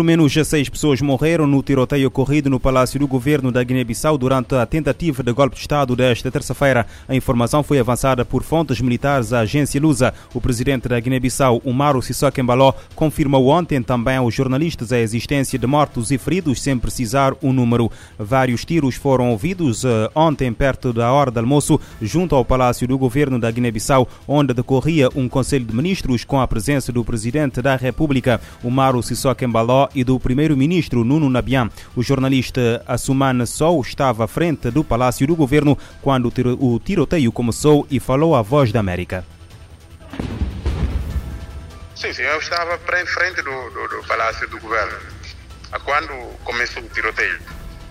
Pelo menos seis pessoas morreram no tiroteio ocorrido no Palácio do Governo da Guiné-Bissau durante a tentativa de golpe de Estado desta terça-feira. A informação foi avançada por fontes militares à agência Lusa. O presidente da Guiné-Bissau, Umaru Sissoko Embaló, confirmou ontem também aos jornalistas a existência de mortos e feridos sem precisar o um número. Vários tiros foram ouvidos uh, ontem perto da hora de almoço, junto ao Palácio do Governo da Guiné-Bissau, onde decorria um Conselho de Ministros com a presença do Presidente da República, Umaru Sissoko Embaló, e do Primeiro-Ministro Nuno Nabian. O jornalista Assumane Sou estava à frente do Palácio do Governo quando o tiroteio começou e falou à Voz da América. Sim, sim, eu estava em frente do, do, do Palácio do Governo. Quando começou o tiroteio,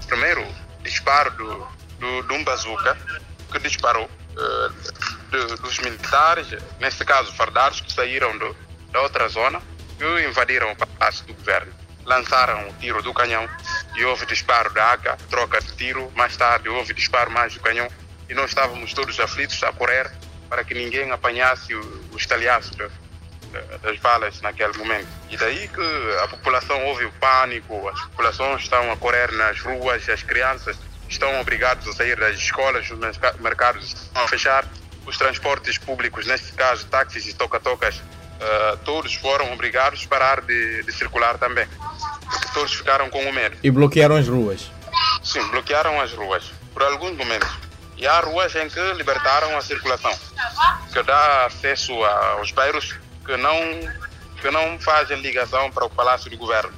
primeiro disparo do, do, de um bazuca que disparou uh, dos militares, neste caso fardados, que saíram do, da outra zona e invadiram o Palácio do Governo. Lançaram o tiro do canhão e houve disparo da AK, troca de tiro. Mais tarde houve disparo mais do canhão e nós estávamos todos aflitos a correr para que ninguém apanhasse o, o estalhaço das balas naquele momento. E daí que a população houve o pânico, as populações estão a correr nas ruas, as crianças estão obrigadas a sair das escolas, os mercados estão a fechar, os transportes públicos, neste caso táxis e toca-tocas, uh, todos foram obrigados a parar de, de circular também, todos ficaram com o medo. E bloquearam as ruas? Sim, bloquearam as ruas por alguns momentos. E há ruas em que libertaram a circulação, que dá acesso aos bairros que não, que não fazem ligação para o Palácio do Governo.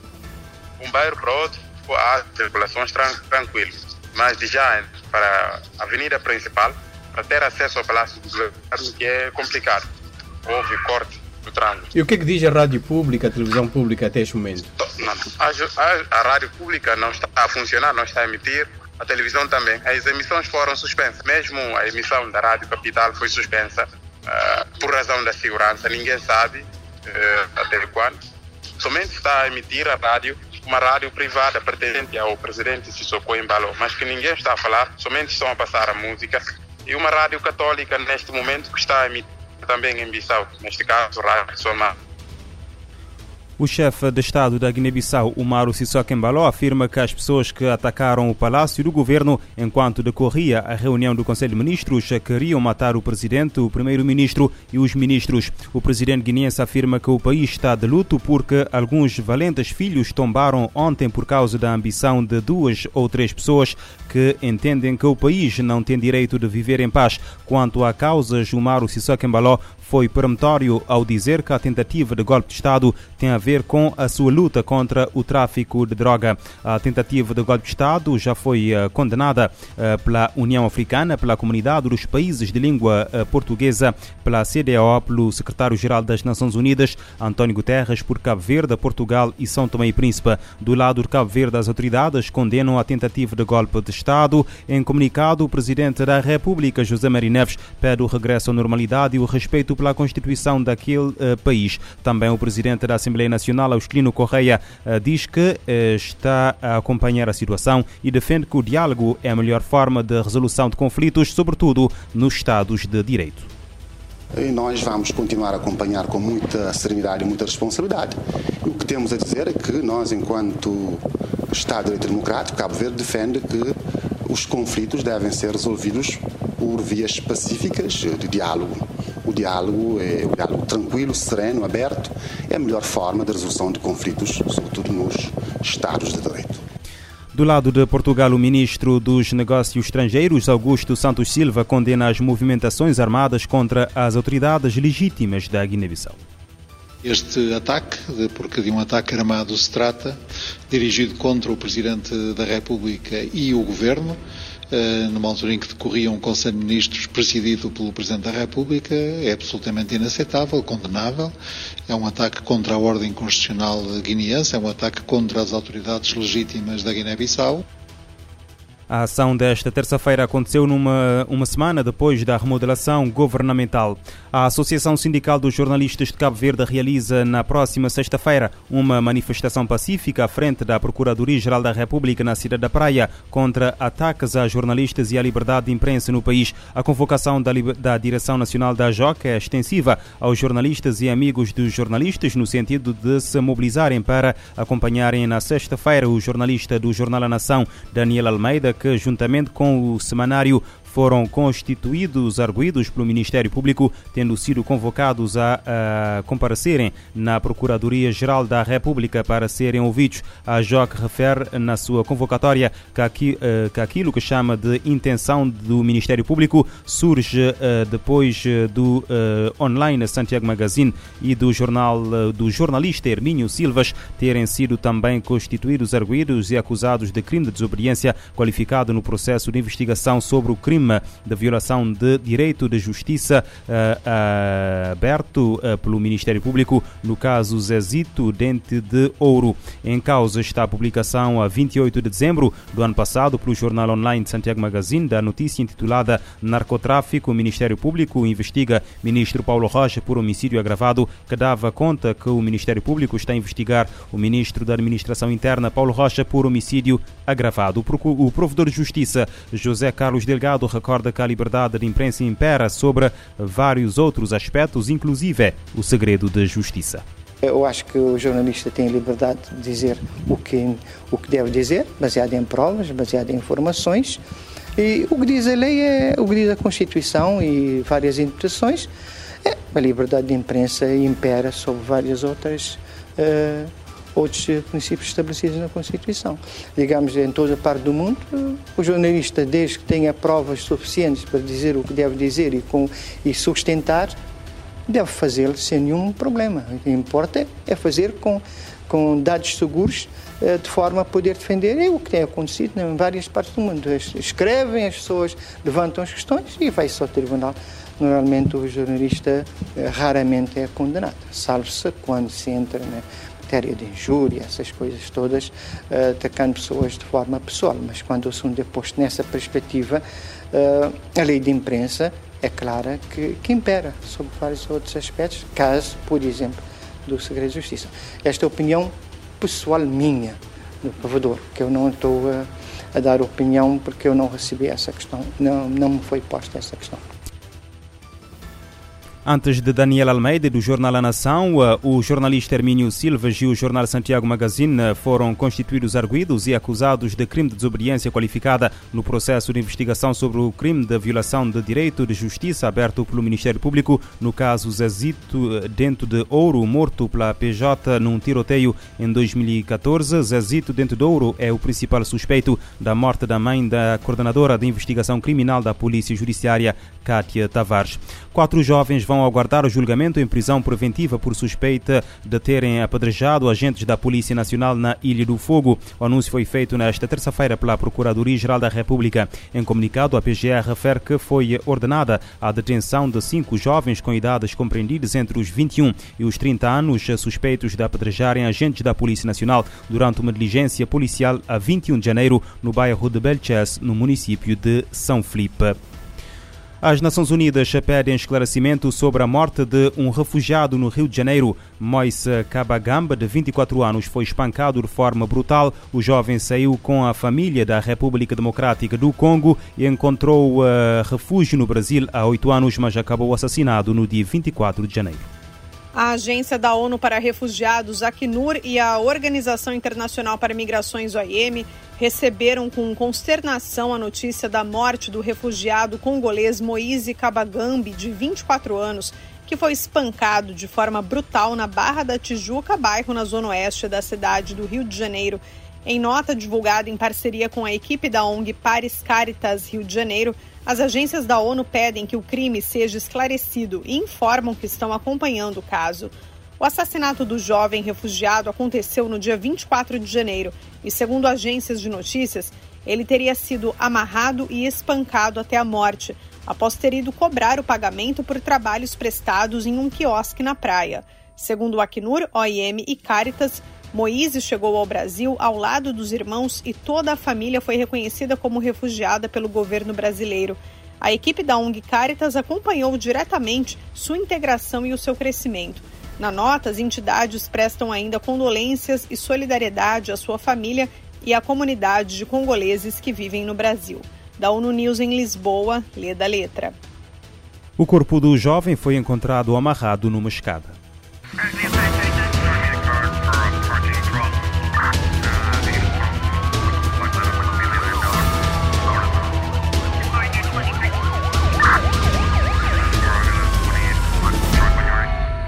Um bairro para outro, há circulações tran tranquilas. Mas de já para a avenida principal, para ter acesso ao Palácio do Governo, que é complicado. Houve corte E o que é que diz a rádio pública, a televisão pública até este momento? Não, a, a, a rádio pública não está a funcionar, não está a emitir a televisão também. As emissões foram suspensas. Mesmo a emissão da Rádio Capital foi suspensa uh, por razão da segurança. Ninguém sabe uh, até quando. Somente está a emitir a rádio, uma rádio privada pertencente ao presidente Sissoko Embalo, mas que ninguém está a falar, somente estão a passar a música. E uma rádio católica neste momento que está a emitir também em Bissau, neste caso, Rádio Somar. O chefe de Estado da Guiné-Bissau, Umaru Sissoko Embaló, afirma que as pessoas que atacaram o palácio do governo enquanto decorria a reunião do Conselho de Ministros queriam matar o presidente, o primeiro-ministro e os ministros. O presidente guineense afirma que o país está de luto porque alguns valentes filhos tombaram ontem por causa da ambição de duas ou três pessoas que entendem que o país não tem direito de viver em paz. Quanto à causa, Umaru Sissoko Embaló foi peremptório ao dizer que a tentativa de golpe de Estado tem a ver com a sua luta contra o tráfico de droga. A tentativa de golpe de Estado já foi uh, condenada uh, pela União Africana, pela Comunidade dos Países de Língua uh, Portuguesa, pela CDAO, pelo Secretário-Geral das Nações Unidas, António Guterres, por Cabo Verde, Portugal e São Tomé e Príncipe. Do lado de Cabo Verde, as autoridades condenam a tentativa de golpe de Estado. Em comunicado, o Presidente da República, José Maria Neves, pede o regresso à normalidade e o respeito pela Constituição daquele uh, país. Também o presidente da Assembleia Nacional, Austelino Correia, uh, diz que uh, está a acompanhar a situação e defende que o diálogo é a melhor forma de resolução de conflitos, sobretudo nos Estados de Direito. E nós vamos continuar a acompanhar com muita serenidade e muita responsabilidade. E o que temos a dizer é que nós, enquanto Estado de Direito Democrático, Cabo Verde defende que os conflitos devem ser resolvidos por vias pacíficas de diálogo. O diálogo, é, o diálogo tranquilo, sereno, aberto, é a melhor forma de resolução de conflitos, sobretudo nos Estados de Direito. Do lado de Portugal, o ministro dos Negócios Estrangeiros, Augusto Santos Silva, condena as movimentações armadas contra as autoridades legítimas da Guiné-Bissau. Este ataque, porque de um ataque armado se trata, dirigido contra o Presidente da República e o Governo, numa altura em que decorria um Conselho de Ministros presidido pelo Presidente da República, é absolutamente inaceitável, condenável. É um ataque contra a ordem constitucional guineense, é um ataque contra as autoridades legítimas da Guiné-Bissau. A ação desta terça-feira aconteceu numa uma semana depois da remodelação governamental. A Associação Sindical dos Jornalistas de Cabo Verde realiza na próxima sexta-feira uma manifestação pacífica à frente da Procuradoria-Geral da República na cidade da Praia contra ataques a jornalistas e à liberdade de imprensa no país. A convocação da, da Direção Nacional da JOC é extensiva aos jornalistas e amigos dos jornalistas no sentido de se mobilizarem para acompanharem na sexta-feira o jornalista do Jornal A Nação, Daniel Almeida, juntamente com o semanário foram constituídos arguídos pelo Ministério Público, tendo sido convocados a, a comparecerem na Procuradoria-Geral da República para serem ouvidos. A JOC refere na sua convocatória que, aqui, eh, que aquilo que chama de intenção do Ministério Público surge eh, depois eh, do online Santiago Magazine e do jornal do jornalista Hermínio Silvas terem sido também constituídos arguídos e acusados de crime de desobediência qualificado no processo de investigação sobre o crime crime de violação de direito de justiça uh, aberto uh, pelo Ministério Público no caso Zezito Dente de Ouro. Em causa está a publicação a 28 de dezembro do ano passado pelo jornal online Santiago Magazine da notícia intitulada Narcotráfico. O Ministério Público investiga ministro Paulo Rocha por homicídio agravado, que dava conta que o Ministério Público está a investigar o ministro da Administração Interna Paulo Rocha por homicídio agravado. O provedor de Justiça José Carlos Delgado recorda que a liberdade de imprensa impera sobre vários outros aspectos, inclusive o segredo da justiça. Eu acho que o jornalista tem liberdade de dizer o que, o que deve dizer, baseado em provas, baseado em informações. E o que diz a lei é o que diz a Constituição e várias interpretações. É, a liberdade de imprensa impera sobre várias outras uh, outros princípios estabelecidos na Constituição. Digamos, em toda parte do mundo, o jornalista, desde que tenha provas suficientes para dizer o que deve dizer e, com, e sustentar, deve fazê-lo sem nenhum problema. O que importa é fazer com, com dados seguros eh, de forma a poder defender. É o que tem acontecido em várias partes do mundo. Escrevem, as pessoas levantam as questões e vai-se ao tribunal. Normalmente o jornalista eh, raramente é condenado, salvo-se quando se entra né, matéria de injúria, essas coisas todas, uh, atacando pessoas de forma pessoal. Mas quando o assunto é posto nessa perspectiva, uh, a lei de imprensa é clara que, que impera sobre vários outros aspectos, caso, por exemplo, do segredo de justiça. Esta é a opinião pessoal minha, do provedor, que eu não estou a, a dar opinião porque eu não recebi essa questão, não, não me foi posta essa questão. Antes de Daniel Almeida, do Jornal A Nação, eh, o jornalista Hermínio Silva e o jornal Santiago Magazine eh, foram constituídos arguidos e acusados de crime de desobediência qualificada no processo de investigação sobre o crime de violação de direito de justiça aberto pelo Ministério Público no caso Zezito eh, Dentro de Ouro, morto pela PJ num tiroteio em 2014. Zezito Dentro de Ouro é o principal suspeito da morte da mãe da coordenadora de investigação criminal da Polícia Judiciária, Kátia Tavares. Quatro jovens vão aguardar o julgamento em prisão preventiva por suspeita de terem apedrejado agentes da Polícia Nacional na Ilha do Fogo. O anúncio foi feito nesta terça-feira pela Procuradoria-Geral da República. Em comunicado, a PGR refere que foi ordenada a detenção de cinco jovens com idades compreendidas entre os 21 e os 30 anos, suspeitos de apedrejarem agentes da Polícia Nacional durante uma diligência policial a 21 de janeiro no bairro de Belchés, no município de São Felipe. As Nações Unidas pedem esclarecimento sobre a morte de um refugiado no Rio de Janeiro. Moise Kabagamba, de 24 anos, foi espancado de forma brutal. O jovem saiu com a família da República Democrática do Congo e encontrou uh, refúgio no Brasil há oito anos, mas acabou assassinado no dia 24 de janeiro. A Agência da ONU para Refugiados, Acnur, e a Organização Internacional para Migrações, OIM, receberam com consternação a notícia da morte do refugiado congolês Moise Kabagambi, de 24 anos, que foi espancado de forma brutal na Barra da Tijuca, bairro na zona oeste da cidade do Rio de Janeiro. Em nota divulgada em parceria com a equipe da ONG Paris Caritas Rio de Janeiro, as agências da ONU pedem que o crime seja esclarecido e informam que estão acompanhando o caso. O assassinato do jovem refugiado aconteceu no dia 24 de janeiro e, segundo agências de notícias, ele teria sido amarrado e espancado até a morte, após ter ido cobrar o pagamento por trabalhos prestados em um quiosque na praia. Segundo o Acnur, OIM e Caritas, Moise chegou ao Brasil ao lado dos irmãos e toda a família foi reconhecida como refugiada pelo governo brasileiro. A equipe da ONG Caritas acompanhou diretamente sua integração e o seu crescimento. Na nota, as entidades prestam ainda condolências e solidariedade à sua família e à comunidade de congoleses que vivem no Brasil. Da ONU News em Lisboa, lê da letra. O corpo do jovem foi encontrado amarrado numa escada.